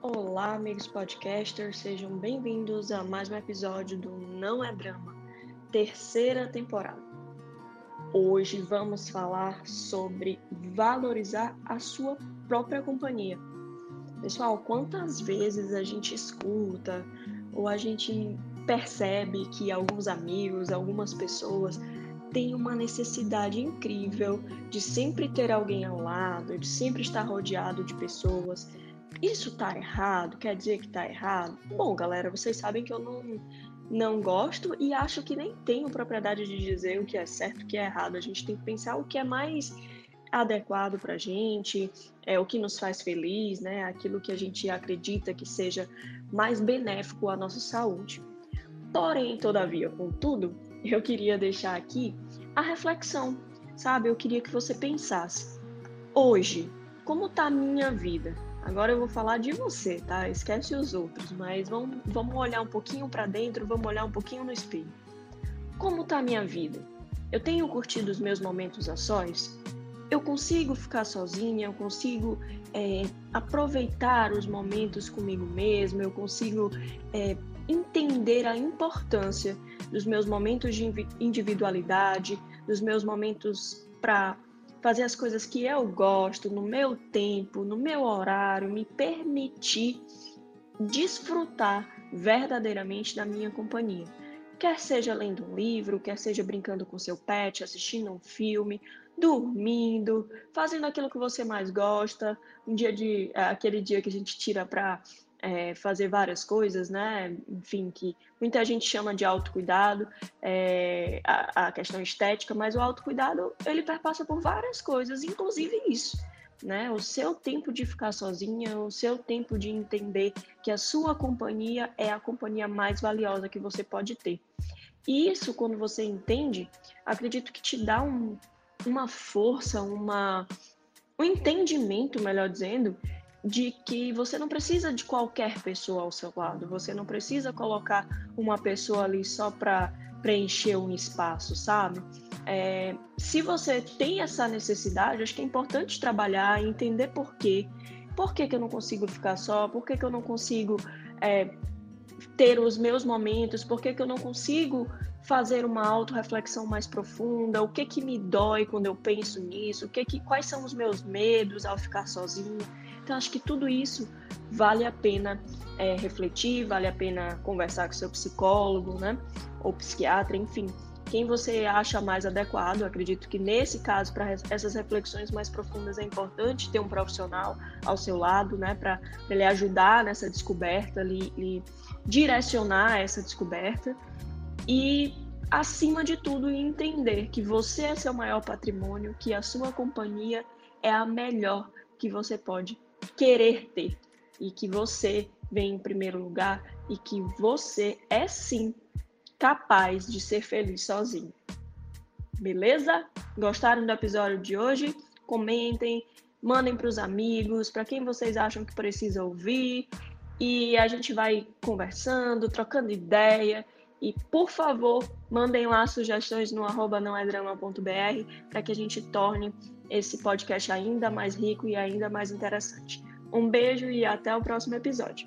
Olá, amigos podcasters, sejam bem-vindos a mais um episódio do Não é Drama, terceira temporada. Hoje vamos falar sobre valorizar a sua própria companhia. Pessoal, quantas vezes a gente escuta ou a gente percebe que alguns amigos, algumas pessoas têm uma necessidade incrível de sempre ter alguém ao lado, de sempre estar rodeado de pessoas. Isso tá errado? Quer dizer que tá errado? Bom, galera, vocês sabem que eu não, não gosto e acho que nem tenho propriedade de dizer o que é certo e o que é errado. A gente tem que pensar o que é mais adequado para gente, é o que nos faz feliz, né? Aquilo que a gente acredita que seja mais benéfico à nossa saúde. Porém, todavia, contudo, eu queria deixar aqui a reflexão, sabe? Eu queria que você pensasse: hoje, como está a minha vida? Agora eu vou falar de você, tá? Esquece os outros, mas vamos, vamos olhar um pouquinho para dentro, vamos olhar um pouquinho no espelho. Como tá a minha vida? Eu tenho curtido os meus momentos a sós? eu consigo ficar sozinha, eu consigo é, aproveitar os momentos comigo mesma, eu consigo é, entender a importância dos meus momentos de individualidade, dos meus momentos para fazer as coisas que eu gosto, no meu tempo, no meu horário, me permitir desfrutar verdadeiramente da minha companhia. Quer seja lendo um livro, quer seja brincando com seu pet, assistindo um filme, dormindo, fazendo aquilo que você mais gosta, um dia de é, aquele dia que a gente tira para é, fazer várias coisas, né? Enfim, que muita gente chama de autocuidado, é, a, a, questão estética, mas o autocuidado ele perpassa por várias coisas, inclusive isso, né? O seu tempo de ficar sozinha, o seu tempo de entender que a sua companhia é a companhia mais valiosa que você pode ter. E isso, quando você entende, acredito que te dá um uma força, uma, um entendimento, melhor dizendo, de que você não precisa de qualquer pessoa ao seu lado, você não precisa colocar uma pessoa ali só para preencher um espaço, sabe? É, se você tem essa necessidade, acho que é importante trabalhar e entender por quê. Por que, que eu não consigo ficar só? Por que, que eu não consigo é, ter os meus momentos? Por que, que eu não consigo fazer uma autorreflexão mais profunda, o que que me dói quando eu penso nisso, o que que quais são os meus medos ao ficar sozinha. Então acho que tudo isso vale a pena é, refletir, vale a pena conversar com seu psicólogo, né, ou psiquiatra, enfim, quem você acha mais adequado. acredito que nesse caso, para essas reflexões mais profundas, é importante ter um profissional ao seu lado, né, para ele ajudar nessa descoberta, lhe, lhe direcionar essa descoberta e, acima de tudo, entender que você é seu maior patrimônio, que a sua companhia é a melhor que você pode querer ter e que você vem em primeiro lugar e que você é sim capaz de ser feliz sozinho. Beleza? Gostaram do episódio de hoje? Comentem, mandem para os amigos, para quem vocês acham que precisa ouvir, e a gente vai conversando, trocando ideia e, por favor, mandem lá sugestões no arroba nãoedrama.br para que a gente torne esse podcast ainda mais rico e ainda mais interessante. Um beijo e até o próximo episódio.